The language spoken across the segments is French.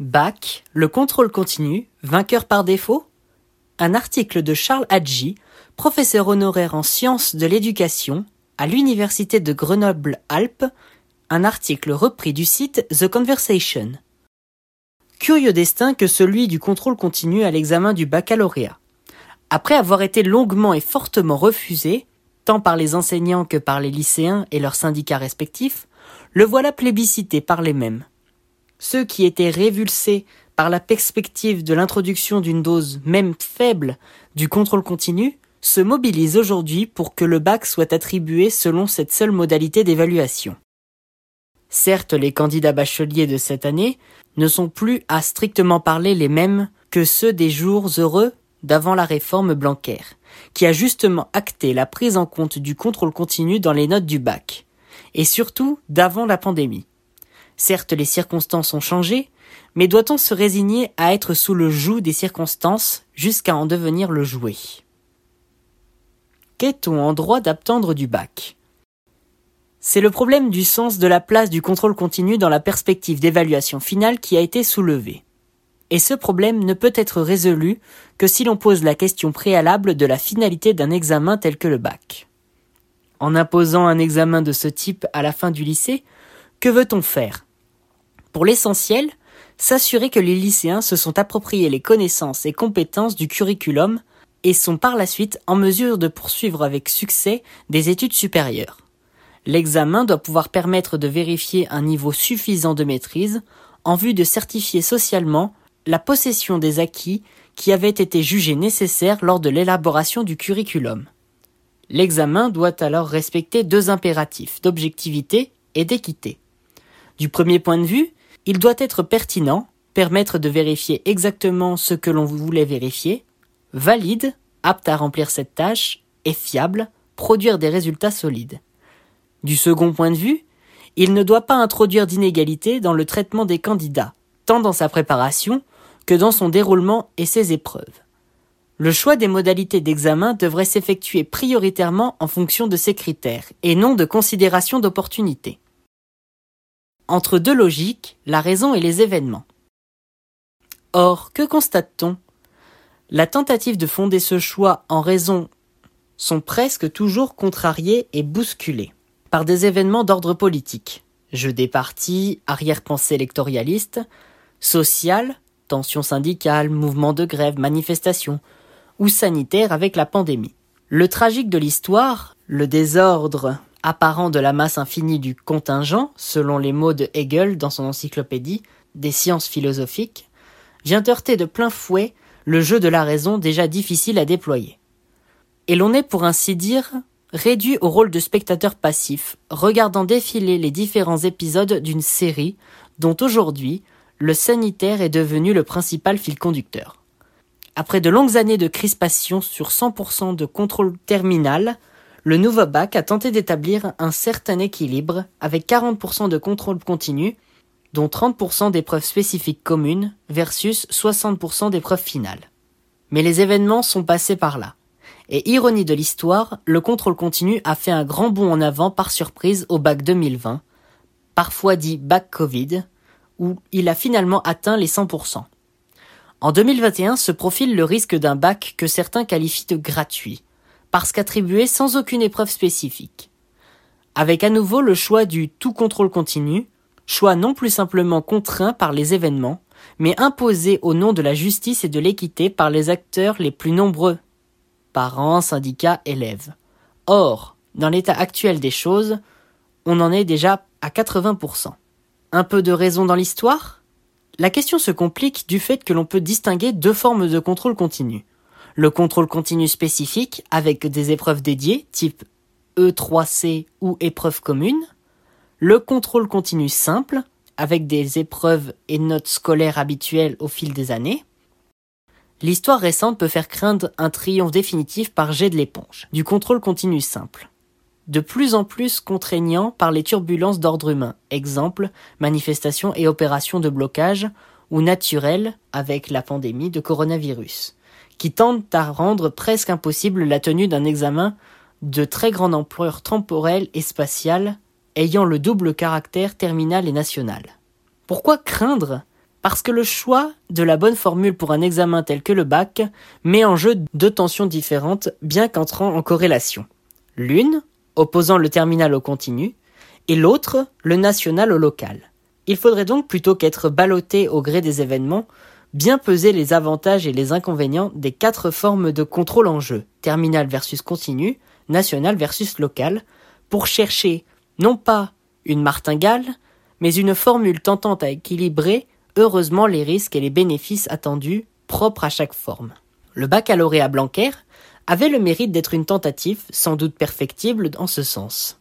Bac, le contrôle continu, vainqueur par défaut Un article de Charles Hadji, professeur honoraire en sciences de l'éducation à l'université de Grenoble-Alpes, un article repris du site The Conversation. Curieux destin que celui du contrôle continu à l'examen du baccalauréat. Après avoir été longuement et fortement refusé, tant par les enseignants que par les lycéens et leurs syndicats respectifs, le voilà plébiscité par les mêmes. Ceux qui étaient révulsés par la perspective de l'introduction d'une dose même faible du contrôle continu se mobilisent aujourd'hui pour que le bac soit attribué selon cette seule modalité d'évaluation. Certes, les candidats bacheliers de cette année ne sont plus à strictement parler les mêmes que ceux des jours heureux d'avant la réforme Blanquer, qui a justement acté la prise en compte du contrôle continu dans les notes du bac, et surtout d'avant la pandémie. Certes, les circonstances ont changé, mais doit-on se résigner à être sous le joug des circonstances jusqu'à en devenir le jouet? Qu'est-on en droit d'attendre du bac? C'est le problème du sens de la place du contrôle continu dans la perspective d'évaluation finale qui a été soulevé. Et ce problème ne peut être résolu que si l'on pose la question préalable de la finalité d'un examen tel que le bac. En imposant un examen de ce type à la fin du lycée, que veut-on faire? Pour l'essentiel, s'assurer que les lycéens se sont appropriés les connaissances et compétences du curriculum et sont par la suite en mesure de poursuivre avec succès des études supérieures. L'examen doit pouvoir permettre de vérifier un niveau suffisant de maîtrise en vue de certifier socialement la possession des acquis qui avaient été jugés nécessaires lors de l'élaboration du curriculum. L'examen doit alors respecter deux impératifs d'objectivité et d'équité. Du premier point de vue, il doit être pertinent, permettre de vérifier exactement ce que l'on voulait vérifier, valide, apte à remplir cette tâche, et fiable, produire des résultats solides. Du second point de vue, il ne doit pas introduire d'inégalité dans le traitement des candidats, tant dans sa préparation que dans son déroulement et ses épreuves. Le choix des modalités d'examen devrait s'effectuer prioritairement en fonction de ces critères, et non de considération d'opportunité. Entre deux logiques, la raison et les événements. Or, que constate-t-on? La tentative de fonder ce choix en raison sont presque toujours contrariées et bousculées par des événements d'ordre politique, jeu des partis, arrière-pensée électoraliste, social, tensions syndicales, mouvements de grève, manifestations, ou sanitaires avec la pandémie. Le tragique de l'histoire, le désordre apparent de la masse infinie du contingent, selon les mots de Hegel dans son encyclopédie des sciences philosophiques, vient heurter de plein fouet le jeu de la raison déjà difficile à déployer. Et l'on est pour ainsi dire réduit au rôle de spectateur passif, regardant défiler les différents épisodes d'une série dont aujourd'hui le sanitaire est devenu le principal fil conducteur. Après de longues années de crispation sur 100% de contrôle terminal, le nouveau bac a tenté d'établir un certain équilibre avec 40% de contrôle continu, dont 30% d'épreuves spécifiques communes versus 60% d'épreuves finales. Mais les événements sont passés par là. Et ironie de l'histoire, le contrôle continu a fait un grand bond en avant par surprise au bac 2020, parfois dit bac Covid, où il a finalement atteint les 100%. En 2021 se profile le risque d'un bac que certains qualifient de gratuit, parce qu'attribué sans aucune épreuve spécifique. Avec à nouveau le choix du tout contrôle continu, choix non plus simplement contraint par les événements, mais imposé au nom de la justice et de l'équité par les acteurs les plus nombreux parents, syndicats, élèves. Or, dans l'état actuel des choses, on en est déjà à 80%. Un peu de raison dans l'histoire? La question se complique du fait que l'on peut distinguer deux formes de contrôle continu. Le contrôle continu spécifique avec des épreuves dédiées type E3C ou épreuve commune. Le contrôle continu simple avec des épreuves et notes scolaires habituelles au fil des années. L'histoire récente peut faire craindre un triomphe définitif par jet de l'éponge, du contrôle continu simple de plus en plus contraignant par les turbulences d'ordre humain, exemple manifestations et opérations de blocage, ou naturelles avec la pandémie de coronavirus, qui tendent à rendre presque impossible la tenue d'un examen de très grande ampleur temporelle et spatiale, ayant le double caractère terminal et national. Pourquoi craindre? Parce que le choix de la bonne formule pour un examen tel que le bac met en jeu deux tensions différentes bien qu'entrant en corrélation. L'une, opposant le terminal au continu, et l'autre, le national au local. Il faudrait donc plutôt qu'être ballotté au gré des événements, bien peser les avantages et les inconvénients des quatre formes de contrôle en jeu, terminal versus continu, national versus local, pour chercher non pas une martingale, mais une formule tentant à équilibrer heureusement les risques et les bénéfices attendus propres à chaque forme. Le baccalauréat Blanquer avait le mérite d'être une tentative, sans doute perfectible en ce sens.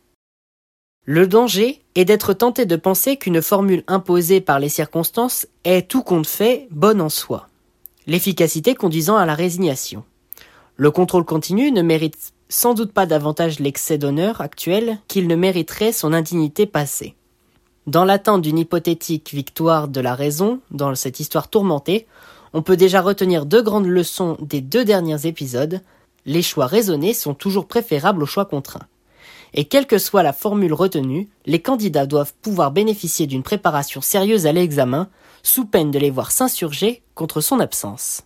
Le danger est d'être tenté de penser qu'une formule imposée par les circonstances est tout compte fait bonne en soi, l'efficacité conduisant à la résignation. Le contrôle continu ne mérite sans doute pas davantage l'excès d'honneur actuel qu'il ne mériterait son indignité passée. Dans l'attente d'une hypothétique victoire de la raison dans cette histoire tourmentée, on peut déjà retenir deux grandes leçons des deux derniers épisodes. Les choix raisonnés sont toujours préférables aux choix contraints. Et quelle que soit la formule retenue, les candidats doivent pouvoir bénéficier d'une préparation sérieuse à l'examen, sous peine de les voir s'insurger contre son absence.